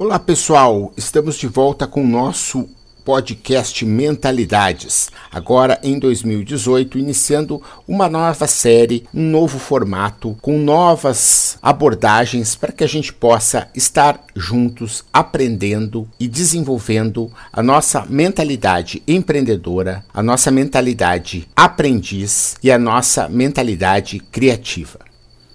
Olá pessoal, estamos de volta com o nosso podcast Mentalidades. Agora em 2018, iniciando uma nova série, um novo formato, com novas abordagens para que a gente possa estar juntos aprendendo e desenvolvendo a nossa mentalidade empreendedora, a nossa mentalidade aprendiz e a nossa mentalidade criativa.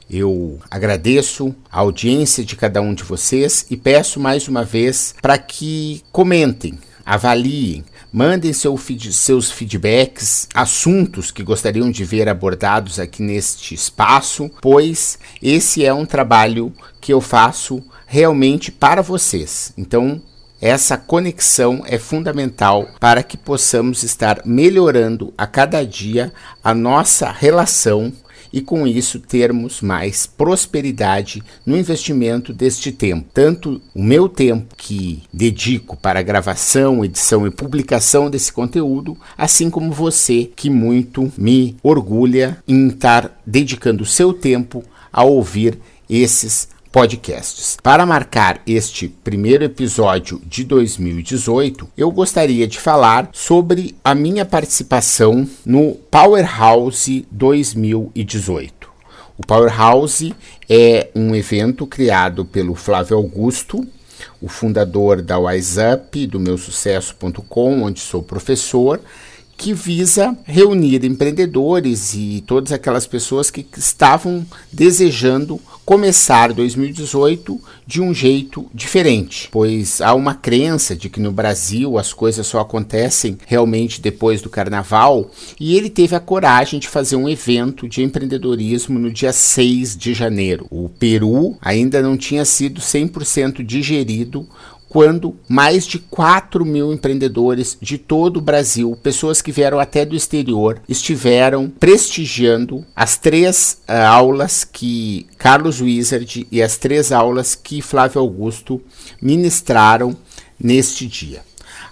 Eu agradeço a audiência de cada um de vocês e peço mais uma vez para que comentem, avaliem, mandem seu feed, seus feedbacks, assuntos que gostariam de ver abordados aqui neste espaço, pois esse é um trabalho que eu faço realmente para vocês. Então, essa conexão é fundamental para que possamos estar melhorando a cada dia a nossa relação e com isso termos mais prosperidade no investimento deste tempo. Tanto o meu tempo que dedico para gravação, edição e publicação desse conteúdo, assim como você que muito me orgulha em estar dedicando o seu tempo a ouvir esses podcasts. Para marcar este primeiro episódio de 2018, eu gostaria de falar sobre a minha participação no Powerhouse 2018. O Powerhouse é um evento criado pelo Flávio Augusto, o fundador da WiseUp, do meu sucesso.com, onde sou professor, que visa reunir empreendedores e todas aquelas pessoas que estavam desejando começar 2018 de um jeito diferente, pois há uma crença de que no Brasil as coisas só acontecem realmente depois do carnaval, e ele teve a coragem de fazer um evento de empreendedorismo no dia 6 de janeiro. O Peru ainda não tinha sido 100% digerido quando mais de 4 mil empreendedores de todo o Brasil, pessoas que vieram até do exterior, estiveram prestigiando as três uh, aulas que Carlos Wizard e as três aulas que Flávio Augusto ministraram neste dia.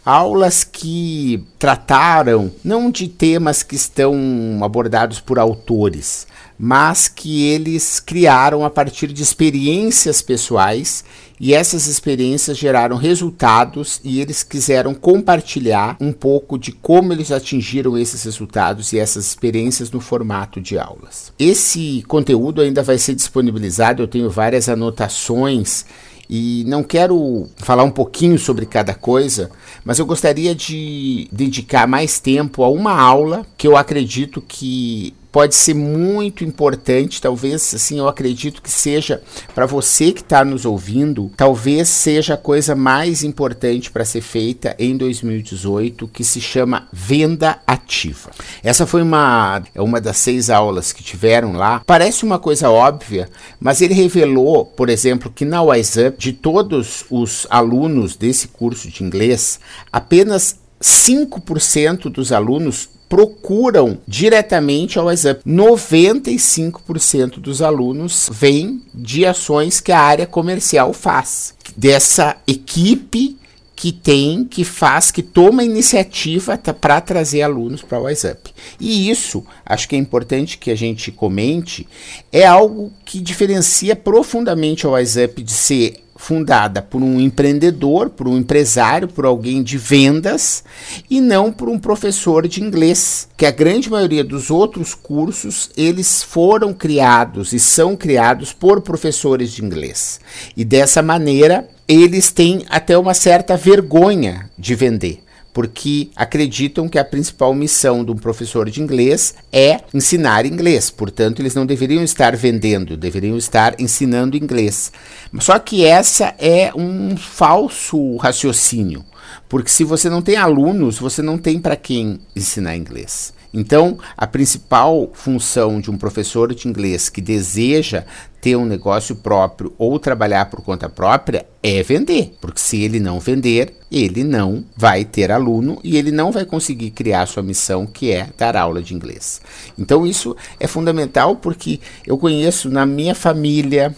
Aulas que trataram não de temas que estão abordados por autores, mas que eles criaram a partir de experiências pessoais e essas experiências geraram resultados e eles quiseram compartilhar um pouco de como eles atingiram esses resultados e essas experiências no formato de aulas. Esse conteúdo ainda vai ser disponibilizado, eu tenho várias anotações e não quero falar um pouquinho sobre cada coisa, mas eu gostaria de dedicar mais tempo a uma aula que eu acredito que pode ser muito importante, talvez assim eu acredito que seja para você que está nos ouvindo, talvez seja a coisa mais importante para ser feita em 2018, que se chama venda ativa. Essa foi uma uma das seis aulas que tiveram lá. Parece uma coisa óbvia, mas ele revelou, por exemplo, que na WhatsApp de todos os alunos desse curso de inglês, apenas 5% dos alunos procuram diretamente ao WhatsApp. 95% dos alunos vêm de ações que a área comercial faz. Dessa equipe que tem, que faz, que toma iniciativa para trazer alunos para o WhatsApp. E isso, acho que é importante que a gente comente, é algo que diferencia profundamente o WhatsApp de ser fundada por um empreendedor, por um empresário, por alguém de vendas e não por um professor de inglês, que a grande maioria dos outros cursos eles foram criados e são criados por professores de inglês. E dessa maneira, eles têm até uma certa vergonha de vender porque acreditam que a principal missão de um professor de inglês é ensinar inglês. Portanto, eles não deveriam estar vendendo, deveriam estar ensinando inglês. Só que essa é um falso raciocínio, porque se você não tem alunos, você não tem para quem ensinar inglês. Então, a principal função de um professor de inglês que deseja ter um negócio próprio ou trabalhar por conta própria é vender, porque se ele não vender, ele não vai ter aluno e ele não vai conseguir criar sua missão, que é dar aula de inglês. Então, isso é fundamental porque eu conheço na minha família,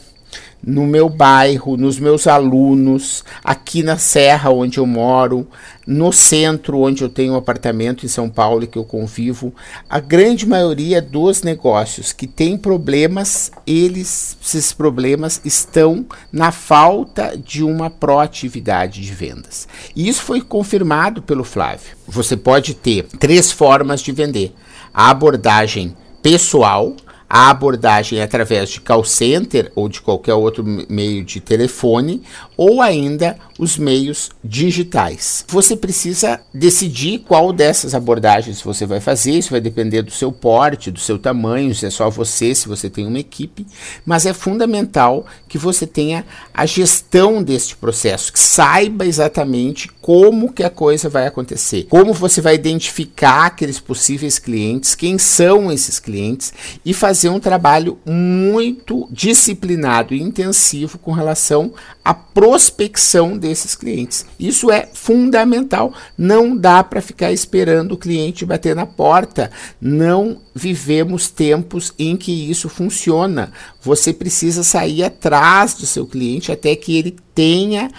no meu bairro, nos meus alunos, aqui na Serra onde eu moro, no centro onde eu tenho um apartamento em São Paulo que eu convivo, a grande maioria dos negócios que têm problemas, eles esses problemas estão na falta de uma proatividade de vendas. E isso foi confirmado pelo Flávio. Você pode ter três formas de vender: a abordagem pessoal, a abordagem através de call center ou de qualquer outro meio de telefone, ou ainda os meios digitais. Você precisa decidir qual dessas abordagens você vai fazer, isso vai depender do seu porte, do seu tamanho, se é só você, se você tem uma equipe, mas é fundamental que você tenha a gestão deste processo, que saiba exatamente como que a coisa vai acontecer, como você vai identificar aqueles possíveis clientes, quem são esses clientes e fazer um trabalho muito disciplinado e intensivo com relação à prospecção desses clientes. Isso é fundamental. Não dá para ficar esperando o cliente bater na porta. Não vivemos tempos em que isso funciona. Você precisa sair atrás do seu cliente até que ele tenha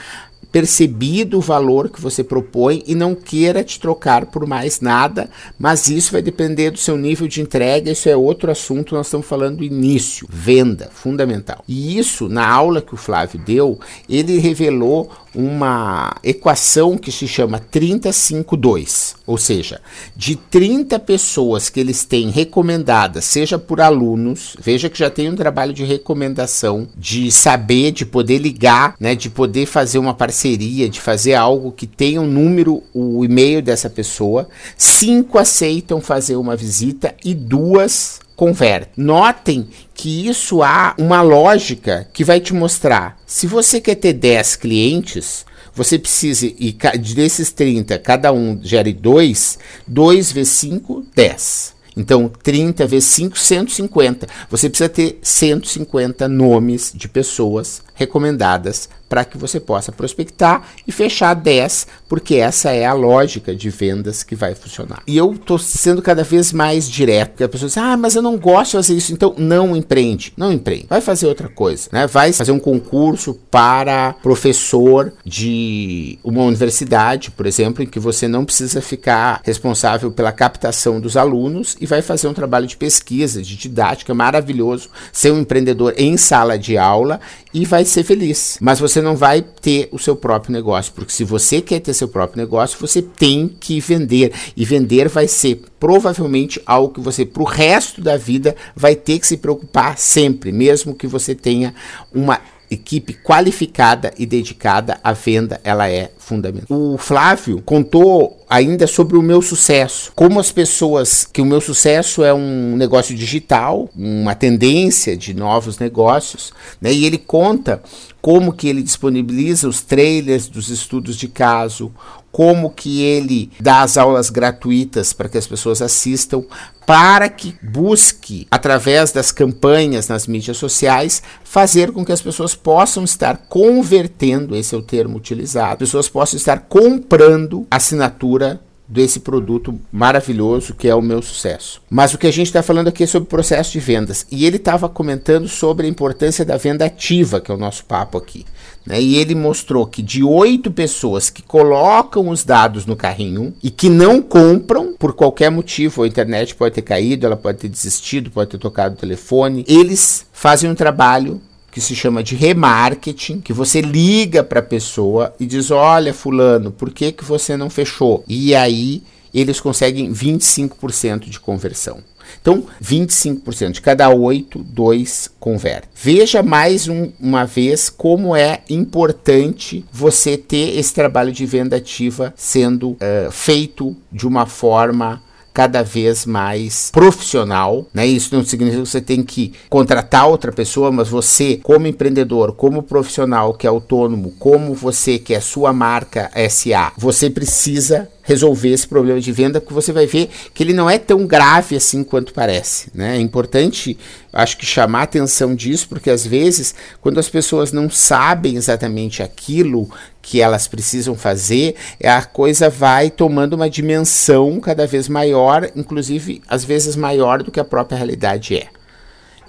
percebido o valor que você propõe e não queira te trocar por mais nada, mas isso vai depender do seu nível de entrega, isso é outro assunto, nós estamos falando do início, venda, fundamental. E isso, na aula que o Flávio deu, ele revelou uma equação que se chama 352, ou seja, de 30 pessoas que eles têm recomendadas, seja por alunos, veja que já tem um trabalho de recomendação, de saber, de poder ligar, né, de poder fazer uma parceria, de fazer algo que tenha um número, o e-mail dessa pessoa, cinco aceitam fazer uma visita e duas converte. Notem que isso há uma lógica que vai te mostrar. Se você quer ter 10 clientes, você precisa, e desses 30, cada um gere 2, 2 vezes 5, 10. Então, 30 vezes 5, 150. Você precisa ter 150 nomes de pessoas recomendadas para que você possa prospectar e fechar 10, porque essa é a lógica de vendas que vai funcionar. E eu estou sendo cada vez mais direto, porque a pessoa diz, ah, mas eu não gosto de fazer isso, então não empreende. Não empreende. Vai fazer outra coisa, né? Vai fazer um concurso para professor de uma universidade, por exemplo, em que você não precisa ficar responsável pela captação dos alunos e vai fazer um trabalho de pesquisa, de didática maravilhoso, ser um empreendedor em sala de aula e vai ser feliz. Mas você não vai ter o seu próprio negócio, porque se você quer ter seu próprio negócio, você tem que vender. E vender vai ser provavelmente algo que você, para o resto da vida, vai ter que se preocupar sempre, mesmo que você tenha uma equipe qualificada e dedicada à venda, ela é fundamental. O Flávio contou ainda sobre o meu sucesso, como as pessoas que o meu sucesso é um negócio digital, uma tendência de novos negócios, né? E ele conta como que ele disponibiliza os trailers dos estudos de caso, como que ele dá as aulas gratuitas para que as pessoas assistam, para que busque, através das campanhas nas mídias sociais, fazer com que as pessoas possam estar convertendo, esse é o termo utilizado, pessoas possam estar comprando assinatura desse produto maravilhoso que é o meu sucesso. Mas o que a gente está falando aqui é sobre o processo de vendas. E ele estava comentando sobre a importância da venda ativa, que é o nosso papo aqui. Né? E ele mostrou que de oito pessoas que colocam os dados no carrinho e que não compram por qualquer motivo, a internet pode ter caído, ela pode ter desistido, pode ter tocado o telefone, eles fazem um trabalho que se chama de remarketing, que você liga para a pessoa e diz: "Olha, fulano, por que que você não fechou?" E aí eles conseguem 25% de conversão. Então, 25% de cada 8, 2 converte. Veja mais um, uma vez como é importante você ter esse trabalho de venda ativa sendo uh, feito de uma forma cada vez mais profissional, né? Isso não significa que você tem que contratar outra pessoa, mas você, como empreendedor, como profissional que é autônomo, como você que é sua marca SA, você precisa resolver esse problema de venda, porque você vai ver que ele não é tão grave assim quanto parece. Né? É importante, acho que, chamar atenção disso, porque às vezes, quando as pessoas não sabem exatamente aquilo que elas precisam fazer, a coisa vai tomando uma dimensão cada vez maior, inclusive às vezes maior do que a própria realidade é.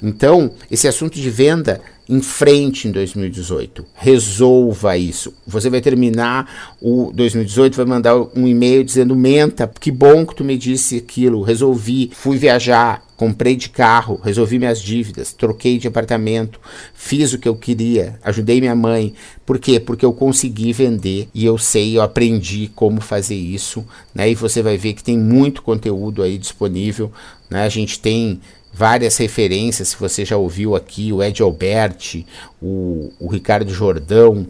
Então, esse assunto de venda em frente em 2018. Resolva isso. Você vai terminar o 2018, vai mandar um e-mail dizendo: Menta, que bom que tu me disse aquilo, resolvi, fui viajar, comprei de carro, resolvi minhas dívidas, troquei de apartamento, fiz o que eu queria, ajudei minha mãe. Por quê? Porque eu consegui vender e eu sei, eu aprendi como fazer isso, né? E você vai ver que tem muito conteúdo aí disponível, né? A gente tem várias referências, se você já ouviu aqui, o Ed Alberti, o, o Ricardo Jordão,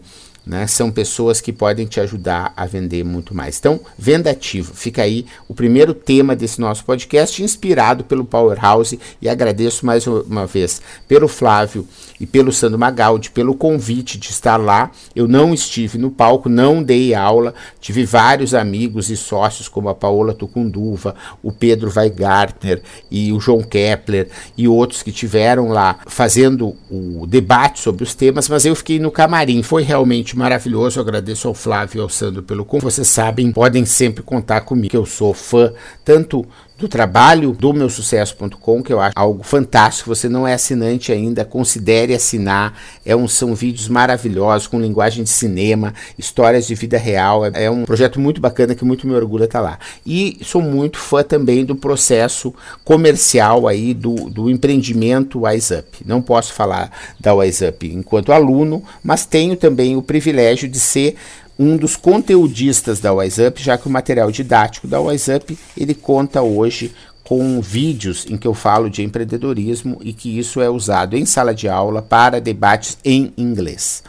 né? São pessoas que podem te ajudar a vender muito mais. Então, venda ativa. Fica aí o primeiro tema desse nosso podcast, inspirado pelo Powerhouse. E agradeço mais uma vez pelo Flávio e pelo Sandro Magaldi, pelo convite de estar lá. Eu não estive no palco, não dei aula. Tive vários amigos e sócios, como a Paola Tucunduva, o Pedro Weigartner e o João Kepler e outros que tiveram lá fazendo o debate sobre os temas, mas eu fiquei no camarim. Foi realmente maravilhoso. Eu agradeço ao Flávio e ao Sandro pelo convite. Vocês sabem, podem sempre contar comigo, que eu sou fã tanto do trabalho do meu sucesso.com, que eu acho algo fantástico. Você não é assinante ainda, considere assinar. É um, são vídeos maravilhosos com linguagem de cinema, histórias de vida real. É, é um projeto muito bacana que muito me orgulha estar lá. E sou muito fã também do processo comercial aí do, do empreendimento WiseUp. Não posso falar da WiseUp enquanto aluno, mas tenho também o privilégio de ser um dos conteudistas da WiseUp, já que o material didático da WiseUp ele conta hoje com vídeos em que eu falo de empreendedorismo e que isso é usado em sala de aula para debates em inglês.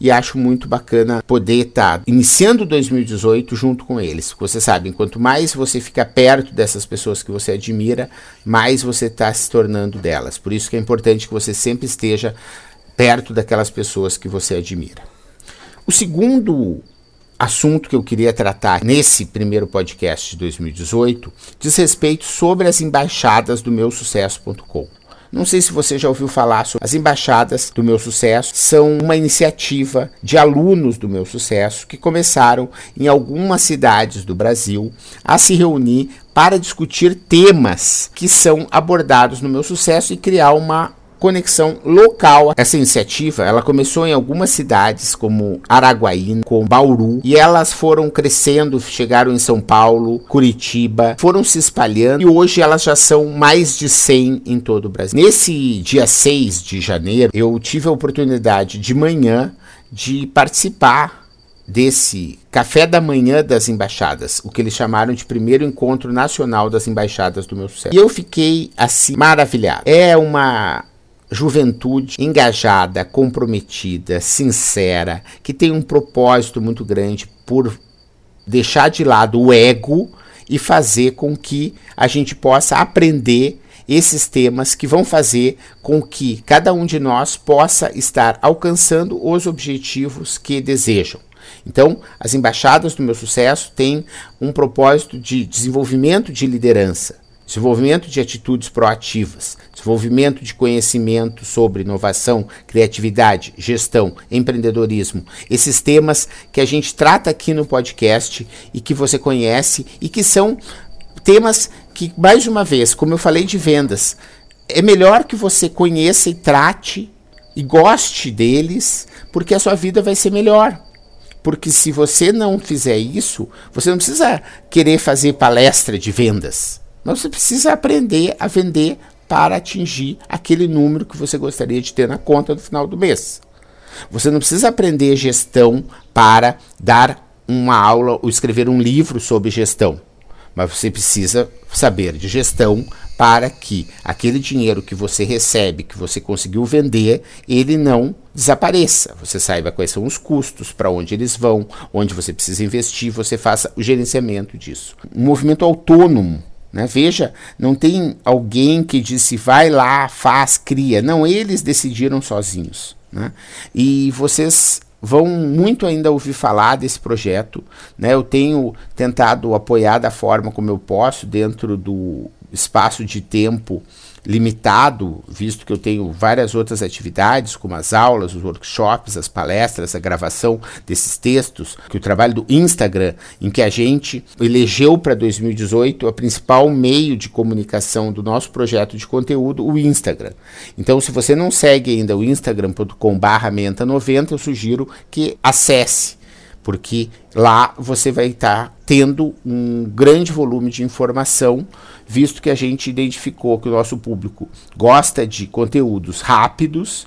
E acho muito bacana poder estar tá iniciando 2018 junto com eles. Você sabe, quanto mais você fica perto dessas pessoas que você admira, mais você está se tornando delas. Por isso que é importante que você sempre esteja perto daquelas pessoas que você admira. O segundo assunto que eu queria tratar nesse primeiro podcast de 2018 diz respeito sobre as embaixadas do meu sucesso.com. Não sei se você já ouviu falar sobre as embaixadas do meu sucesso. São uma iniciativa de alunos do meu sucesso que começaram em algumas cidades do Brasil a se reunir para discutir temas que são abordados no meu sucesso e criar uma conexão local. Essa iniciativa, ela começou em algumas cidades como Araguaína, como Bauru, e elas foram crescendo, chegaram em São Paulo, Curitiba, foram se espalhando e hoje elas já são mais de 100 em todo o Brasil. Nesse dia 6 de janeiro, eu tive a oportunidade de manhã de participar desse café da manhã das embaixadas, o que eles chamaram de primeiro encontro nacional das embaixadas do meu sucesso. E eu fiquei assim maravilhado. É uma juventude engajada, comprometida, sincera, que tem um propósito muito grande por deixar de lado o ego e fazer com que a gente possa aprender esses temas que vão fazer com que cada um de nós possa estar alcançando os objetivos que desejam. Então, as embaixadas do meu sucesso têm um propósito de desenvolvimento de liderança, desenvolvimento de atitudes proativas, desenvolvimento de conhecimento sobre inovação, criatividade, gestão, empreendedorismo. Esses temas que a gente trata aqui no podcast e que você conhece e que são temas que, mais uma vez, como eu falei de vendas, é melhor que você conheça e trate e goste deles, porque a sua vida vai ser melhor. Porque se você não fizer isso, você não precisa querer fazer palestra de vendas. Mas você precisa aprender a vender para atingir aquele número que você gostaria de ter na conta no final do mês. Você não precisa aprender gestão para dar uma aula ou escrever um livro sobre gestão, mas você precisa saber de gestão para que aquele dinheiro que você recebe, que você conseguiu vender, ele não desapareça. Você saiba quais são os custos, para onde eles vão, onde você precisa investir, você faça o gerenciamento disso. Um movimento autônomo né? Veja, não tem alguém que disse vai lá, faz, cria. Não, eles decidiram sozinhos. Né? E vocês vão muito ainda ouvir falar desse projeto. Né? Eu tenho tentado apoiar da forma como eu posso, dentro do espaço de tempo limitado, visto que eu tenho várias outras atividades, como as aulas, os workshops, as palestras, a gravação desses textos, que o trabalho do Instagram, em que a gente elegeu para 2018 a principal meio de comunicação do nosso projeto de conteúdo, o Instagram. Então, se você não segue ainda o instagram.com/menta90, eu sugiro que acesse porque lá você vai estar tá tendo um grande volume de informação, visto que a gente identificou que o nosso público gosta de conteúdos rápidos,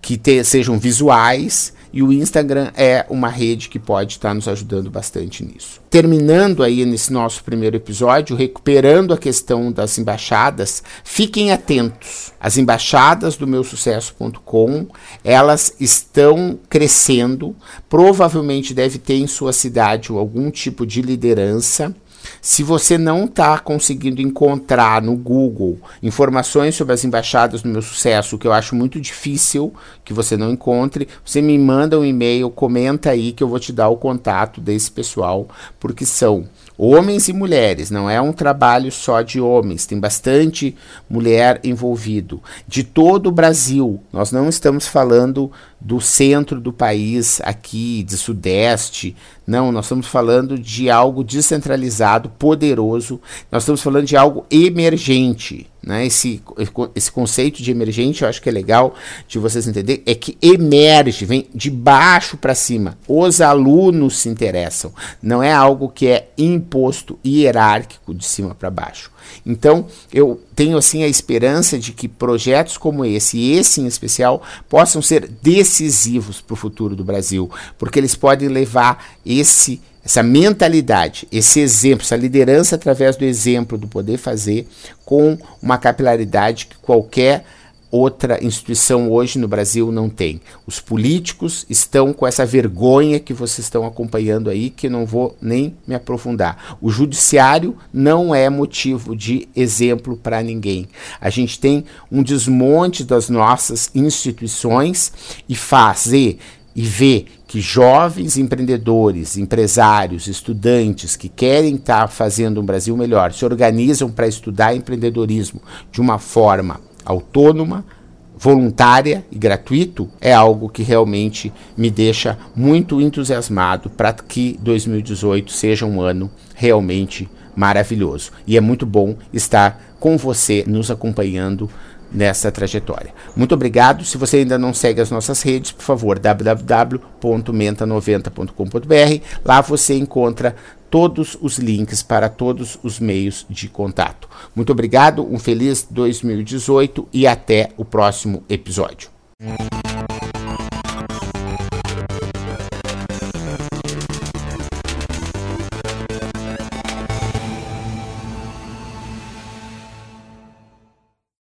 que te, sejam visuais e o Instagram é uma rede que pode estar nos ajudando bastante nisso. Terminando aí nesse nosso primeiro episódio, recuperando a questão das embaixadas, fiquem atentos. As embaixadas do meu sucesso.com, elas estão crescendo, provavelmente deve ter em sua cidade algum tipo de liderança se você não está conseguindo encontrar no Google informações sobre as embaixadas do meu sucesso, que eu acho muito difícil que você não encontre, você me manda um e-mail, comenta aí que eu vou te dar o contato desse pessoal, porque são homens e mulheres, não é um trabalho só de homens, tem bastante mulher envolvido. De todo o Brasil, nós não estamos falando do centro do país, aqui, de sudeste. Não, nós estamos falando de algo descentralizado, poderoso. Nós estamos falando de algo emergente. Né? Esse, esse conceito de emergente, eu acho que é legal de vocês entenderem, é que emerge, vem de baixo para cima. Os alunos se interessam. Não é algo que é imposto hierárquico de cima para baixo. Então, eu tenho assim a esperança de que projetos como esse, e esse em especial, possam ser decisivos para o futuro do Brasil, porque eles podem levar esse essa mentalidade, esse exemplo, essa liderança através do exemplo, do poder fazer, com uma capilaridade que qualquer outra instituição hoje no Brasil não tem. Os políticos estão com essa vergonha que vocês estão acompanhando aí, que não vou nem me aprofundar. O judiciário não é motivo de exemplo para ninguém. A gente tem um desmonte das nossas instituições e fazer e ver que jovens empreendedores, empresários, estudantes que querem estar tá fazendo um Brasil melhor se organizam para estudar empreendedorismo de uma forma autônoma, voluntária e gratuito é algo que realmente me deixa muito entusiasmado para que 2018 seja um ano realmente maravilhoso. E é muito bom estar com você nos acompanhando nessa trajetória. Muito obrigado. Se você ainda não segue as nossas redes, por favor, www.menta90.com.br. Lá você encontra todos os links para todos os meios de contato. Muito obrigado, um feliz 2018 e até o próximo episódio.